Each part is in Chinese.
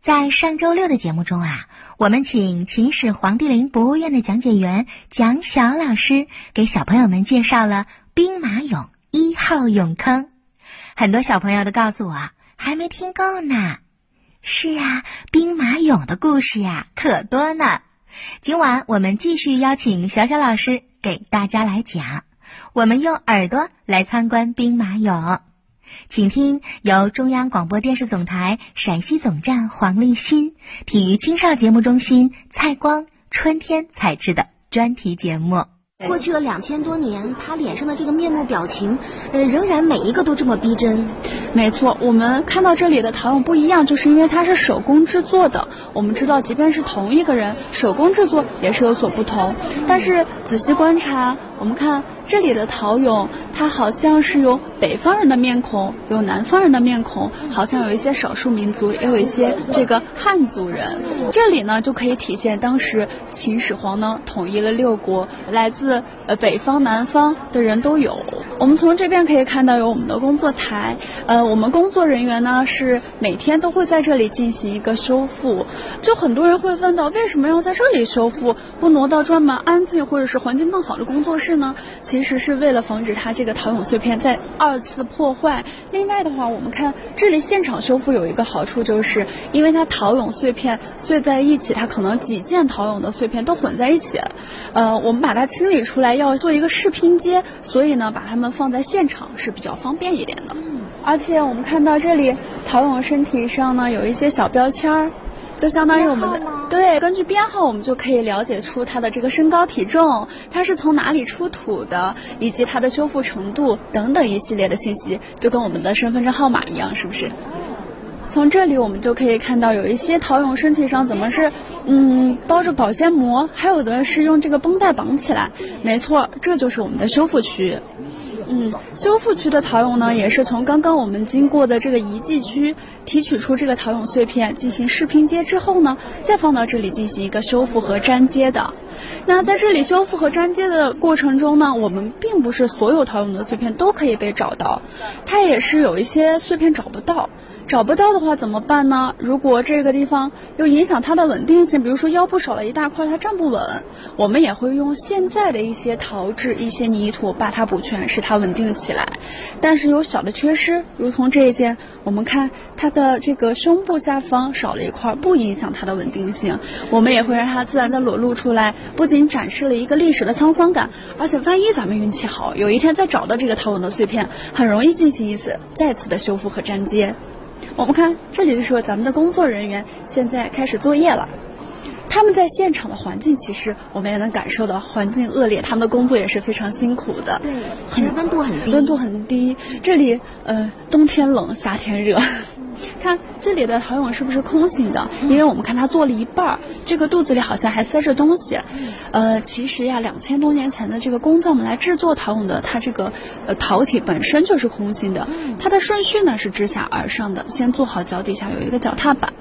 在上周六的节目中啊，我们请秦始皇帝陵博物院的讲解员蒋晓老师给小朋友们介绍了兵马俑一号俑坑。很多小朋友都告诉我还没听够呢。是啊，兵马俑的故事呀可多呢。今晚我们继续邀请小小老师给大家来讲，我们用耳朵来参观兵马俑。请听由中央广播电视总台陕西总站黄立新、体育青少节目中心蔡光春天采制的专题节目。过去了两千多年，他脸上的这个面目表情，呃，仍然每一个都这么逼真。没错，我们看到这里的陶俑不一样，就是因为它是手工制作的。我们知道，即便是同一个人，手工制作也是有所不同。但是仔细观察，我们看。这里的陶俑，它好像是有北方人的面孔，有南方人的面孔，好像有一些少数民族，也有一些这个汉族人。这里呢，就可以体现当时秦始皇呢统一了六国，来自呃北方、南方的人都有。我们从这边可以看到有我们的工作台，呃，我们工作人员呢是每天都会在这里进行一个修复。就很多人会问到，为什么要在这里修复，不挪到专门安静或者是环境更好的工作室呢？其实是为了防止它这个陶俑碎片再二次破坏。另外的话，我们看这里现场修复有一个好处，就是因为它陶俑碎片碎在一起，它可能几件陶俑的碎片都混在一起，呃，我们把它清理出来要做一个试拼接，所以呢，把它们。放在现场是比较方便一点的，而且我们看到这里陶俑身体上呢有一些小标签儿，就相当于我们的对，根据编号我们就可以了解出它的这个身高体重，它是从哪里出土的，以及它的修复程度等等一系列的信息，就跟我们的身份证号码一样，是不是？从这里我们就可以看到有一些陶俑身体上怎么是嗯包着保鲜膜，还有的是用这个绷带绑起来，没错，这就是我们的修复区。嗯，修复区的陶俑呢，也是从刚刚我们经过的这个遗迹区提取出这个陶俑碎片，进行试拼接之后呢，再放到这里进行一个修复和粘接的。那在这里修复和粘接的过程中呢，我们并不是所有陶俑的碎片都可以被找到，它也是有一些碎片找不到。找不到的话怎么办呢？如果这个地方又影响它的稳定性，比如说腰部少了一大块，它站不稳，我们也会用现在的一些陶质、一些泥土把它补全，使它稳定起来。但是有小的缺失，如同这一件，我们看它的这个胸部下方少了一块，不影响它的稳定性，我们也会让它自然的裸露出来，不仅展示了一个历史的沧桑感，而且万一咱们运气好，有一天再找到这个陶俑的碎片，很容易进行一次再次的修复和粘接。我们看这里的时候，咱们的工作人员现在开始作业了。他们在现场的环境，其实我们也能感受到环境恶劣，他们的工作也是非常辛苦的。对，其实温度很低，温度很低。这里呃，冬天冷，夏天热。看这里的陶俑是不是空心的？因为我们看它做了一半儿，这个肚子里好像还塞着东西。呃，其实呀，两千多年前的这个工匠们来制作陶俑的，它这个呃陶体本身就是空心的。它的顺序呢是直下而上的，先做好脚底下有一个脚踏板。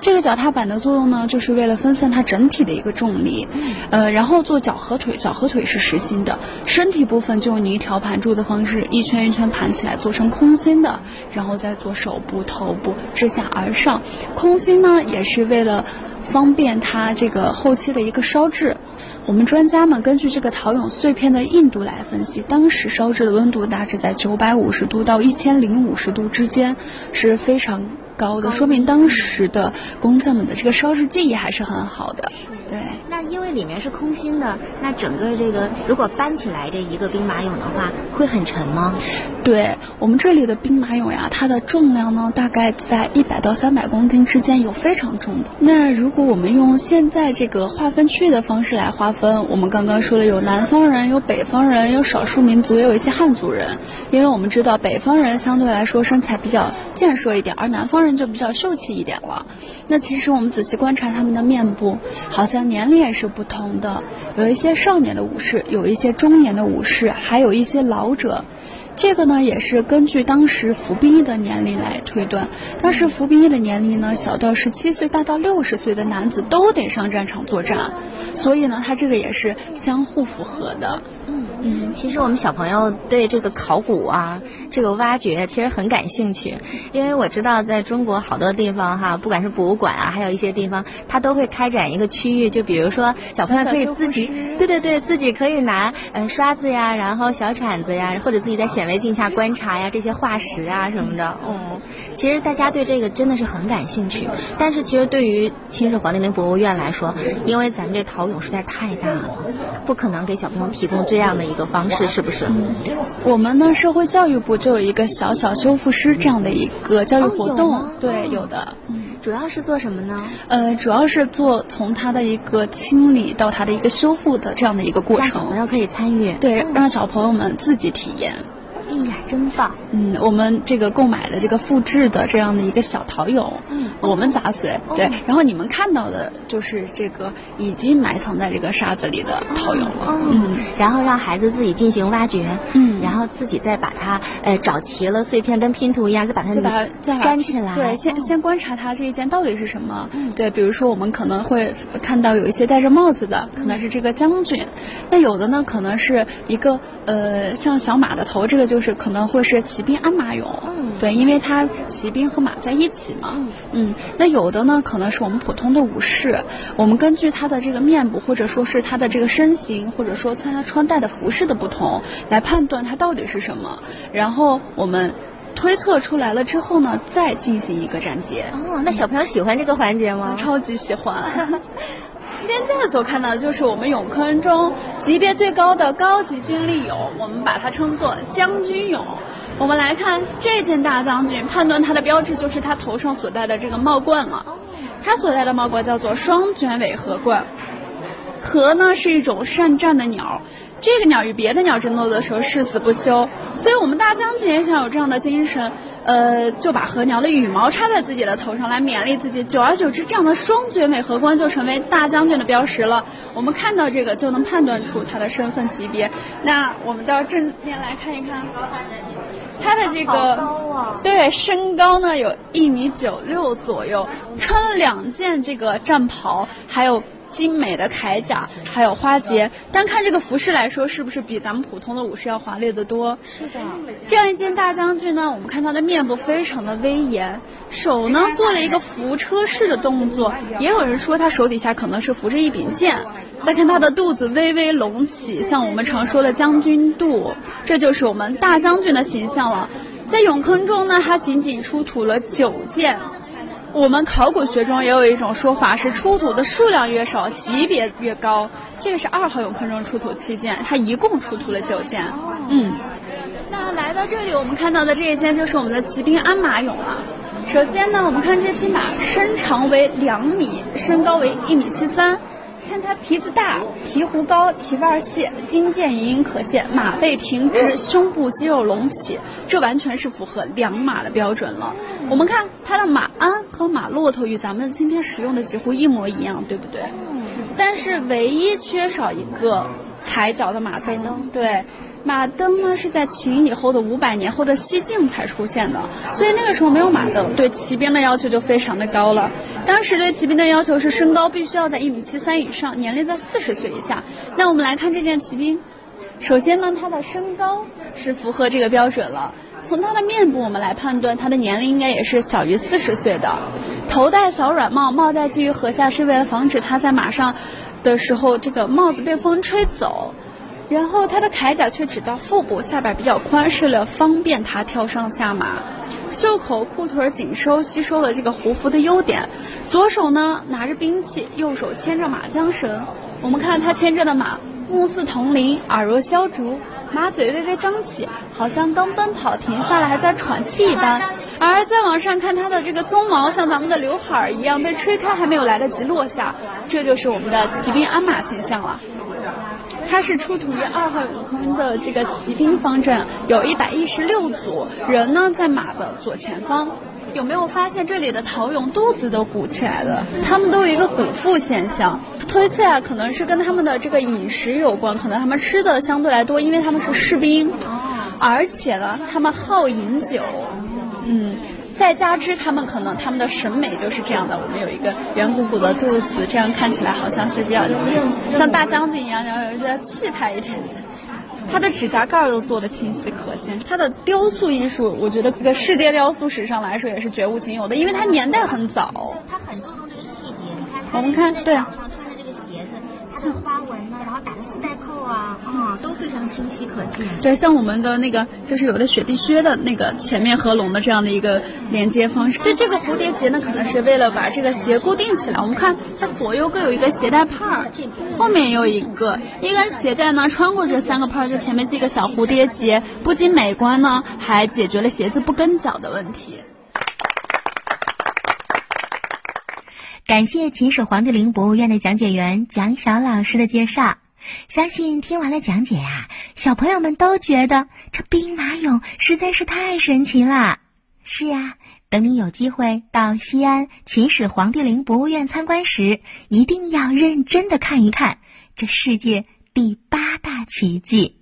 这个脚踏板的作用呢，就是为了分散它整体的一个重力，呃，然后做脚和腿，脚和腿是实心的，身体部分就用泥条盘住的方式一圈一圈盘起来，做成空心的，然后再做手部、头部，自下而上。空心呢，也是为了方便它这个后期的一个烧制。我们专家们根据这个陶俑碎片的硬度来分析，当时烧制的温度大致在九百五十度到一千零五十度之间，是非常。高的说明当时的工匠们的这个烧制技艺还是很好的。对，那因为里面是空心的，那整个这个如果搬起来这一个兵马俑的话，会很沉吗？对我们这里的兵马俑呀，它的重量呢大概在一百到三百公斤之间，有非常重的。那如果我们用现在这个划分区域的方式来划分，我们刚刚说了有南方人，有北方人，有少数民族，也有一些汉族人。因为我们知道北方人相对来说身材比较健硕一点，而南方人人就比较秀气一点了。那其实我们仔细观察他们的面部，好像年龄也是不同的，有一些少年的武士，有一些中年的武士，还有一些老者。这个呢，也是根据当时服兵役的年龄来推断。当时服兵役的年龄呢，小到十七岁，大到六十岁的男子都得上战场作战，所以呢，他这个也是相互符合的。嗯，嗯，其实我们小朋友对这个考古啊，这个挖掘其实很感兴趣，因为我知道在中国好多地方哈，不管是博物馆啊，还有一些地方，它都会开展一个区域，就比如说小朋友可以自己，对对对，自己可以拿嗯刷子呀，然后小铲子呀，或者自己在显微镜下观察呀这些化石啊什么的。嗯，其实大家对这个真的是很感兴趣，但是其实对于秦始皇帝陵博物院来说，因为咱们这陶俑实在太大了，不可能给小朋友提供这样的一个方式，是不是？嗯，我们呢，社会教育部就有一个小小修复师这样的一个教育活动，对，有的。嗯，主要是做什么呢？呃，主要是做从它的一个清理到它的一个修复的这样的一个过程，小朋友可以参与，对，让小朋友们自己体验。哎呀，真棒！嗯，我们这个购买的这个复制的这样的一个小陶俑，嗯，我们砸碎，对，然后你们看到的就是这个已经埋藏在这个沙子里的陶俑了，嗯，然后让孩子自己进行挖掘，嗯，然后自己再把它，呃，找齐了碎片跟拼图一样，再把它再粘起来，对，先先观察它这一件到底是什么，对，比如说我们可能会看到有一些戴着帽子的，可能是这个将军，那有的呢可能是一个呃像小马的头，这个就是可能会是。骑兵鞍马俑，嗯，对，因为它骑兵和马在一起嘛，嗯，那有的呢，可能是我们普通的武士，我们根据他的这个面部，或者说是他的这个身形，或者说他穿戴的服饰的不同，来判断他到底是什么，然后我们推测出来了之后呢，再进行一个斩解。哦，那小朋友喜欢这个环节吗？超级喜欢。现在所看到的就是我们俑坑中级别最高的高级军力俑，我们把它称作将军俑。我们来看这件大将军，判断他的标志就是他头上所戴的这个帽冠了。他所戴的帽冠叫做双卷尾鹤冠。鹤呢是一种善战的鸟，这个鸟与别的鸟争斗的时候誓死不休，所以我们大将军也想有这样的精神，呃，就把禾鸟的羽毛插在自己的头上来勉励自己。久而久之，这样的双卷尾鹤冠就成为大将军的标识了。我们看到这个就能判断出他的身份级别。那我们到正面来看一看。他的这个对身高呢有一米九六左右，穿了两件这个战袍，还有精美的铠甲，还有花结。单看这个服饰来说，是不是比咱们普通的武士要华丽得多？是的。这样一件大将军呢，我们看他的面部非常的威严，手呢做了一个扶车式的动作，也有人说他手底下可能是扶着一柄剑。再看他的肚子微微隆起，像我们常说的将军肚，这就是我们大将军的形象了。在俑坑中呢，他仅仅出土了九件。我们考古学中也有一种说法，是出土的数量越少，级别越高。这个是二号俑坑中出土七件，它一共出土了九件。嗯，那来到这里，我们看到的这一件就是我们的骑兵鞍马俑了。首先呢，我们看这匹马身长为两米，身高为一米七三。看它蹄子大，蹄弧高，蹄腕细，筋腱隐隐可见，马背平直，胸部肌肉隆起，这完全是符合良马的标准了。我们看它的马鞍和马骆驼与咱们今天使用的几乎一模一样，对不对？但是唯一缺少一个踩脚的马灯，对。马灯呢是在秦以后的五百年后的西晋才出现的，所以那个时候没有马灯，对骑兵的要求就非常的高了。当时对骑兵的要求是身高必须要在一米七三以上，年龄在四十岁以下。那我们来看这件骑兵，首先呢，他的身高是符合这个标准了。从他的面部我们来判断，他的年龄应该也是小于四十岁的。头戴小软帽，帽带系于颌下，是为了防止他在马上的时候这个帽子被风吹走。然后他的铠甲却只到腹部，下摆比较宽，是为了方便他跳上下马。袖口裤腿紧收，吸收了这个胡服的优点。左手呢拿着兵器，右手牵着马缰绳。我们看他牵着的马，目似铜铃，耳若箫竹，马嘴微微张起，好像刚奔跑停下来还在喘气一般。而再往上看，他的这个鬃毛像咱们的刘海儿一样被吹开，还没有来得及落下。这就是我们的骑兵鞍马形象了。它是出土于二号俑坑的这个骑兵方阵，有一百一十六组人呢，在马的左前方。有没有发现这里的陶俑肚子都鼓起来了？他们都有一个鼓腹现象，推测啊，可能是跟他们的这个饮食有关，可能他们吃的相对来多，因为他们是士兵，而且呢，他们好饮酒，嗯。再加之，他们可能他们的审美就是这样的。我们有一个圆鼓鼓的肚子，这样看起来好像是比较像大将军一样，要有一些气派一点。它的指甲盖都做的清晰可见。它的雕塑艺术，我觉得这个世界雕塑史上来说也是绝无仅有的，因为它年代很早。它很注重这个细节，你看，我们看对。花纹呢，然后打的丝带扣啊，啊，都非常清晰可见。对，像我们的那个，就是有的雪地靴的那个前面合拢的这样的一个连接方式。对，这个蝴蝶结呢，可能是为了把这个鞋固定起来。我们看它左右各有一个鞋带帕儿，后面有一个一根鞋带呢，穿过这三个帕儿，在前面系个小蝴蝶结，不仅美观呢，还解决了鞋子不跟脚的问题。感谢秦始皇帝陵博物院的讲解员蒋晓老师的介绍。相信听完了讲解呀，小朋友们都觉得这兵马俑实在是太神奇了。是呀，等你有机会到西安秦始皇帝陵博物院参观时，一定要认真的看一看这世界第八大奇迹。